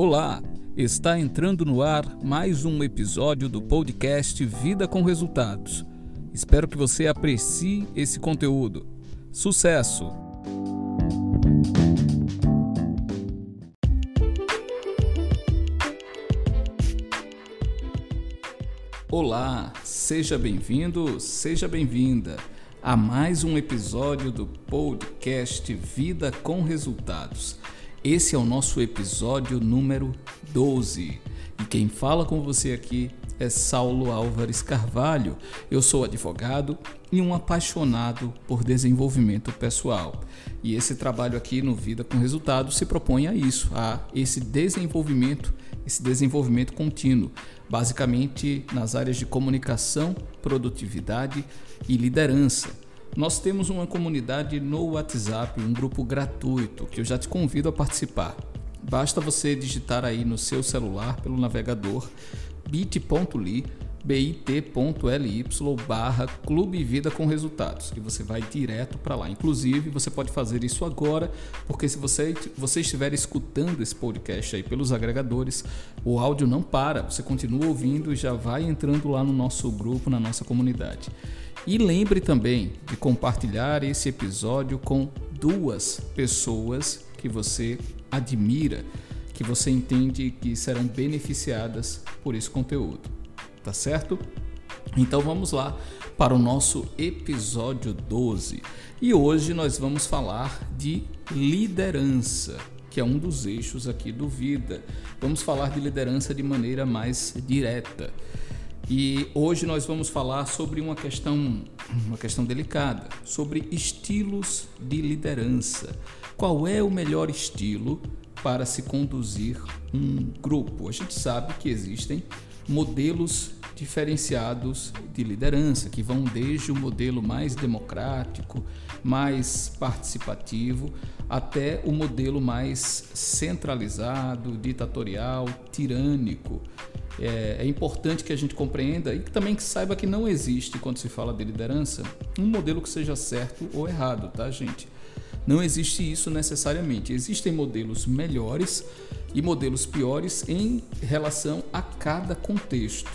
Olá, está entrando no ar mais um episódio do podcast Vida com Resultados. Espero que você aprecie esse conteúdo. Sucesso! Olá, seja bem-vindo, seja bem-vinda a mais um episódio do podcast Vida com Resultados. Esse é o nosso episódio número 12 e quem fala com você aqui é Saulo Álvares Carvalho. Eu sou advogado e um apaixonado por desenvolvimento pessoal. E esse trabalho aqui no Vida com Resultados se propõe a isso, a esse desenvolvimento, esse desenvolvimento contínuo, basicamente nas áreas de comunicação, produtividade e liderança. Nós temos uma comunidade no WhatsApp, um grupo gratuito que eu já te convido a participar. Basta você digitar aí no seu celular pelo navegador bit.ly bit.ly barra Clube Vida com Resultados e você vai direto para lá. Inclusive, você pode fazer isso agora, porque se você, você estiver escutando esse podcast aí pelos agregadores, o áudio não para, você continua ouvindo e já vai entrando lá no nosso grupo, na nossa comunidade. E lembre também de compartilhar esse episódio com duas pessoas que você admira, que você entende que serão beneficiadas por esse conteúdo tá certo? Então vamos lá para o nosso episódio 12. E hoje nós vamos falar de liderança, que é um dos eixos aqui do Vida. Vamos falar de liderança de maneira mais direta. E hoje nós vamos falar sobre uma questão, uma questão delicada, sobre estilos de liderança. Qual é o melhor estilo para se conduzir um grupo? A gente sabe que existem modelos diferenciados de liderança, que vão desde o modelo mais democrático, mais participativo, até o modelo mais centralizado, ditatorial, tirânico. É, é, importante que a gente compreenda e também que saiba que não existe, quando se fala de liderança, um modelo que seja certo ou errado, tá, gente? Não existe isso necessariamente. Existem modelos melhores e modelos piores em relação a cada contexto.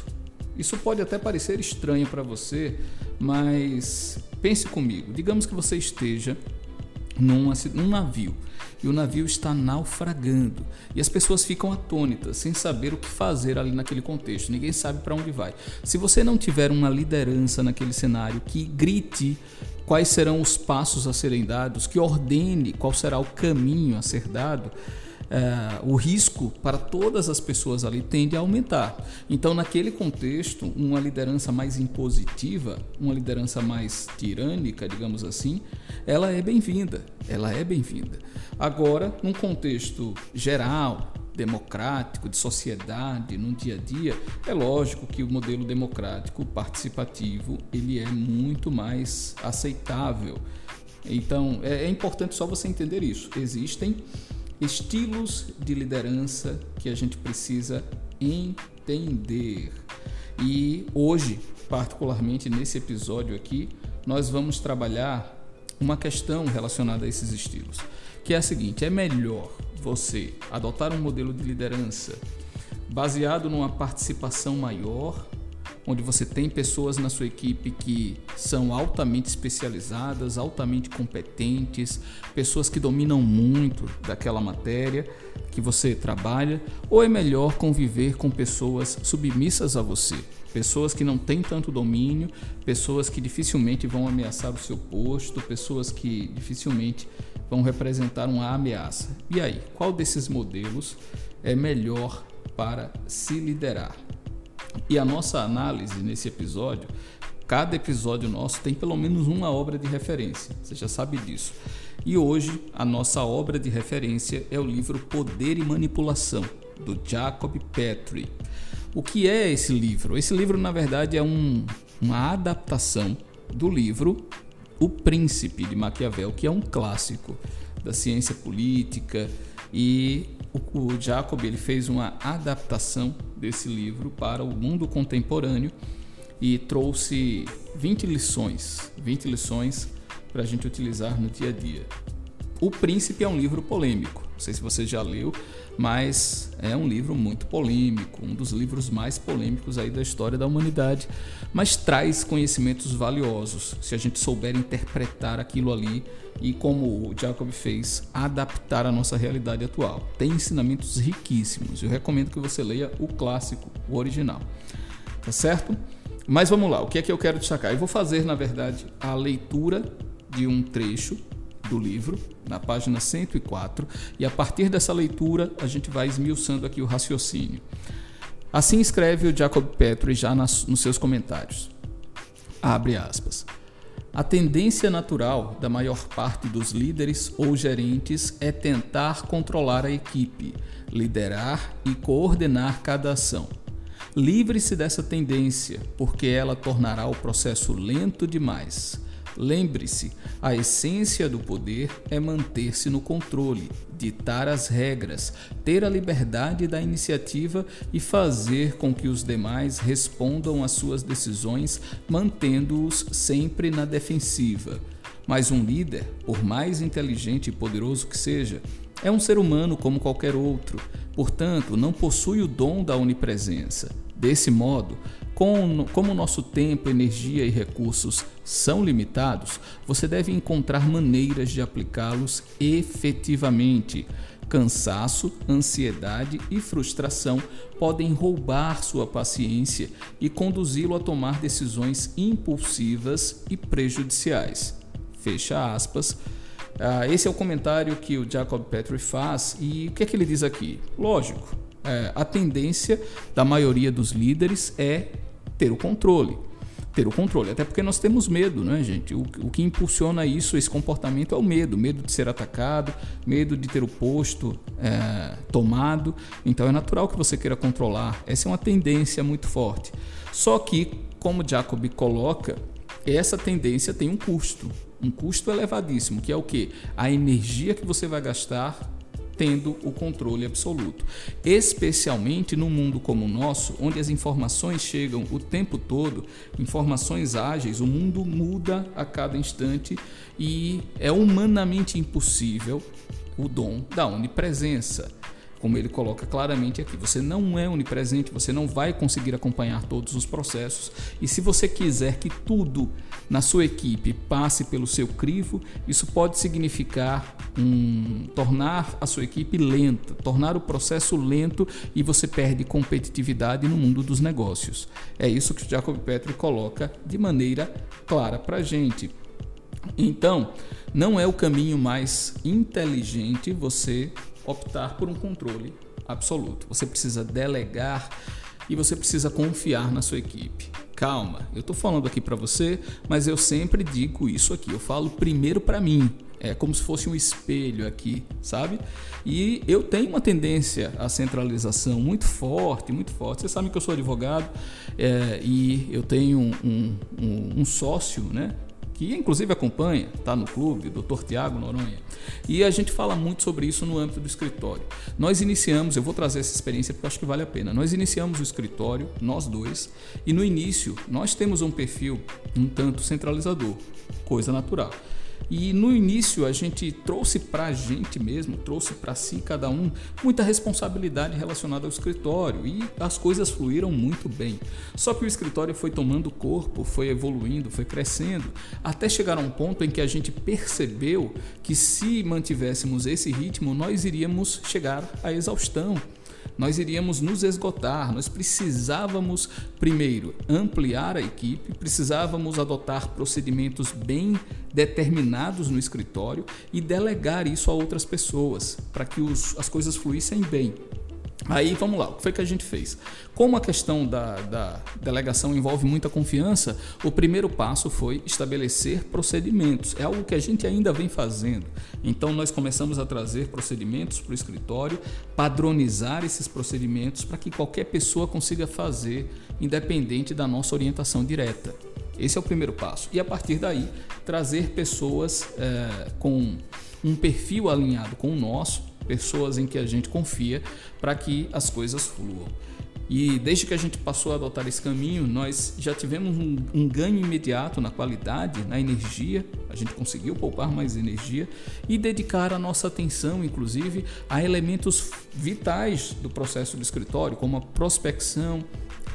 Isso pode até parecer estranho para você, mas pense comigo. Digamos que você esteja num, navio e o navio está naufragando e as pessoas ficam atônitas, sem saber o que fazer ali naquele contexto. Ninguém sabe para onde vai. Se você não tiver uma liderança naquele cenário que grite quais serão os passos a serem dados, que ordene qual será o caminho a ser dado, é, o risco para todas as pessoas ali tende a aumentar. Então, naquele contexto, uma liderança mais impositiva, uma liderança mais tirânica, digamos assim, ela é bem-vinda. Ela é bem-vinda. Agora, num contexto geral, democrático, de sociedade, no dia a dia, é lógico que o modelo democrático participativo ele é muito mais aceitável. Então, é, é importante só você entender isso. Existem estilos de liderança que a gente precisa entender. E hoje, particularmente nesse episódio aqui, nós vamos trabalhar uma questão relacionada a esses estilos, que é a seguinte: é melhor você adotar um modelo de liderança baseado numa participação maior onde você tem pessoas na sua equipe que são altamente especializadas, altamente competentes, pessoas que dominam muito daquela matéria que você trabalha, ou é melhor conviver com pessoas submissas a você? Pessoas que não têm tanto domínio, pessoas que dificilmente vão ameaçar o seu posto, pessoas que dificilmente vão representar uma ameaça. E aí, qual desses modelos é melhor para se liderar? E a nossa análise nesse episódio, cada episódio nosso tem pelo menos uma obra de referência, você já sabe disso. E hoje a nossa obra de referência é o livro Poder e Manipulação, do Jacob Petrie. O que é esse livro? Esse livro, na verdade, é um, uma adaptação do livro O Príncipe de Maquiavel, que é um clássico da ciência política e o, o Jacob ele fez uma adaptação desse livro para o mundo contemporâneo e trouxe 20 lições, 20 lições para a gente utilizar no dia a dia. O Príncipe é um livro polêmico. Não sei se você já leu, mas é um livro muito polêmico, um dos livros mais polêmicos aí da história da humanidade, mas traz conhecimentos valiosos, se a gente souber interpretar aquilo ali e como o Jacob fez, adaptar a nossa realidade atual. Tem ensinamentos riquíssimos. Eu recomendo que você leia o clássico, o original. Tá certo? Mas vamos lá, o que é que eu quero destacar? Eu vou fazer, na verdade, a leitura de um trecho do livro, na página 104, e a partir dessa leitura a gente vai esmiuçando aqui o raciocínio. Assim escreve o Jacob Petri já nas, nos seus comentários. Abre aspas. A tendência natural da maior parte dos líderes ou gerentes é tentar controlar a equipe, liderar e coordenar cada ação. Livre-se dessa tendência, porque ela tornará o processo lento demais. Lembre-se, a essência do poder é manter-se no controle, ditar as regras, ter a liberdade da iniciativa e fazer com que os demais respondam às suas decisões, mantendo-os sempre na defensiva. Mas um líder, por mais inteligente e poderoso que seja, é um ser humano como qualquer outro, portanto, não possui o dom da onipresença. Desse modo, com, como nosso tempo, energia e recursos são limitados, você deve encontrar maneiras de aplicá-los efetivamente. Cansaço, ansiedade e frustração podem roubar sua paciência e conduzi-lo a tomar decisões impulsivas e prejudiciais. Fecha aspas. Ah, esse é o comentário que o Jacob Petrie faz e o que é que ele diz aqui? Lógico, é, a tendência da maioria dos líderes é ter o controle. Ter o controle, até porque nós temos medo, né, gente? O, o que impulsiona isso, esse comportamento, é o medo: medo de ser atacado, medo de ter o posto é, tomado. Então é natural que você queira controlar. Essa é uma tendência muito forte. Só que, como Jacob coloca, essa tendência tem um custo, um custo elevadíssimo, que é o que? A energia que você vai gastar tendo o controle absoluto. Especialmente num mundo como o nosso, onde as informações chegam o tempo todo, informações ágeis, o mundo muda a cada instante e é humanamente impossível o dom da onipresença como ele coloca claramente aqui, você não é onipresente, você não vai conseguir acompanhar todos os processos. E se você quiser que tudo na sua equipe passe pelo seu crivo, isso pode significar um, tornar a sua equipe lenta, tornar o processo lento e você perde competitividade no mundo dos negócios. É isso que o Jacob Petri coloca de maneira clara para gente. Então, não é o caminho mais inteligente você optar por um controle absoluto. Você precisa delegar e você precisa confiar na sua equipe. Calma, eu estou falando aqui para você, mas eu sempre digo isso aqui. Eu falo primeiro para mim. É como se fosse um espelho aqui, sabe? E eu tenho uma tendência à centralização muito forte, muito forte. Vocês sabem que eu sou advogado é, e eu tenho um, um, um, um sócio, né? Que inclusive acompanha, está no clube, Dr. Tiago Noronha. E a gente fala muito sobre isso no âmbito do escritório. Nós iniciamos, eu vou trazer essa experiência porque acho que vale a pena. Nós iniciamos o escritório, nós dois, e no início nós temos um perfil um tanto centralizador, coisa natural. E no início a gente trouxe para a gente mesmo, trouxe para si cada um muita responsabilidade relacionada ao escritório e as coisas fluíram muito bem. Só que o escritório foi tomando corpo, foi evoluindo, foi crescendo, até chegar a um ponto em que a gente percebeu que se mantivéssemos esse ritmo, nós iríamos chegar à exaustão nós iríamos nos esgotar. Nós precisávamos, primeiro, ampliar a equipe, precisávamos adotar procedimentos bem determinados no escritório e delegar isso a outras pessoas para que os, as coisas fluíssem bem. Aí vamos lá, o que foi que a gente fez? Como a questão da, da, delegação envolve muita confiança, o primeiro passo foi estabelecer procedimentos. É algo que a gente ainda vem fazendo. Então nós começamos a trazer procedimentos para o escritório, padronizar esses procedimentos para que qualquer pessoa consiga fazer, independente da nossa orientação direta. Esse é o primeiro passo. E a partir daí, trazer pessoas é, com um perfil alinhado com o nosso pessoas em que a gente confia para que as coisas fluam. E desde que a gente passou a adotar esse caminho, nós já tivemos um, um, ganho imediato na qualidade, na energia, a gente conseguiu poupar mais energia e dedicar a nossa atenção, inclusive, a elementos vitais do processo do escritório, como a prospecção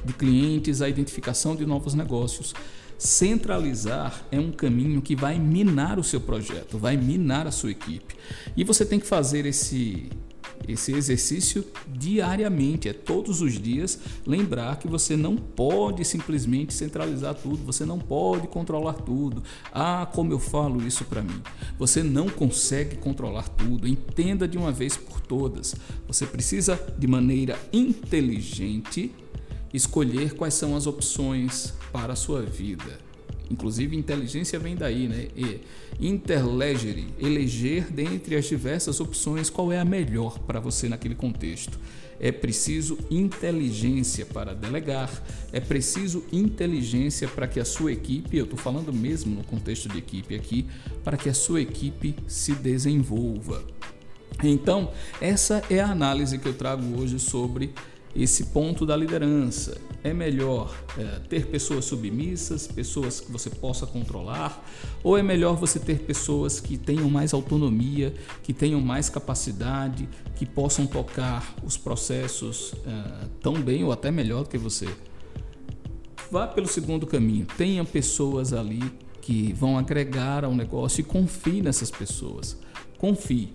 de clientes, a identificação de novos negócios. Centralizar é um caminho que vai minar o seu projeto, vai minar a sua equipe. E você tem que fazer esse esse exercício diariamente, é todos os dias lembrar que você não pode simplesmente centralizar tudo, você não pode controlar tudo. Ah, como eu falo isso para mim. Você não consegue controlar tudo. Entenda de uma vez por todas. Você precisa de maneira inteligente escolher quais são as opções para a sua vida. Inclusive, inteligência vem daí, né? E interlegere, eleger dentre as diversas opções qual é a melhor para você naquele contexto. É preciso inteligência para delegar, é preciso inteligência para que a sua equipe, eu estou falando mesmo no contexto de equipe aqui, para que a sua equipe se desenvolva. Então, essa é a análise que eu trago hoje sobre esse ponto da liderança. É melhor é, ter pessoas submissas, pessoas que você possa controlar, ou é melhor você ter pessoas que tenham mais autonomia, que tenham mais capacidade, que possam tocar os processos é, tão bem ou até melhor do que você? Vá pelo segundo caminho. Tenha pessoas ali que vão agregar ao negócio e confie nessas pessoas confie.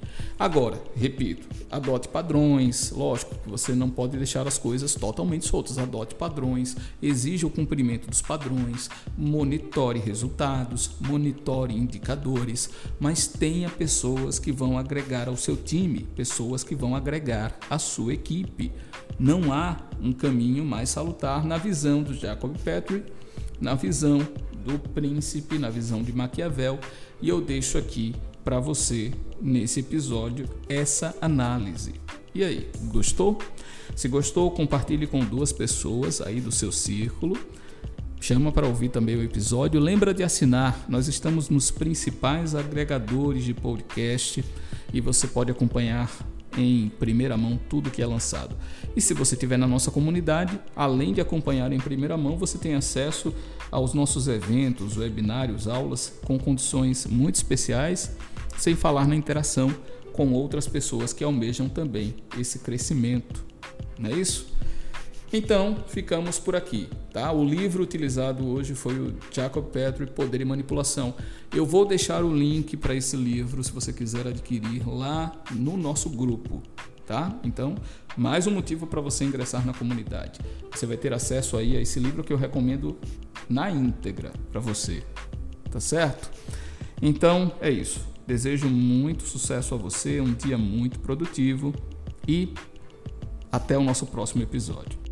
Agora, repito, adote padrões. Lógico que você não pode deixar as coisas totalmente soltas. Adote padrões, exija o cumprimento dos padrões, monitore resultados, monitore indicadores, mas tenha pessoas que vão agregar ao seu time, pessoas que vão agregar à sua equipe. Não há um caminho mais salutar na visão do Jacob Petrie, na visão do príncipe, na visão de Maquiavel, e eu deixo aqui para você nesse episódio essa análise. E aí, gostou? Se gostou, compartilhe com duas pessoas aí do seu círculo. Chama para ouvir também o episódio. Lembra de assinar. Nós estamos nos principais agregadores de podcast e você pode acompanhar em primeira mão tudo que é lançado. E se você estiver na nossa comunidade, além de acompanhar em primeira mão, você tem acesso aos nossos eventos, webinários, aulas com condições muito especiais sem falar na interação com outras pessoas que almejam também esse crescimento. Não é isso? Então, ficamos por aqui, tá? O livro utilizado hoje foi o Jacob Petrie, Poder e Manipulação. Eu vou deixar o link para esse livro, se você quiser adquirir, lá no nosso grupo, tá? Então, mais um motivo para você ingressar na comunidade. Você vai ter acesso aí a esse livro que eu recomendo na íntegra para você, tá certo? Então, é isso. Desejo muito sucesso a você, um dia muito produtivo e até o nosso próximo episódio.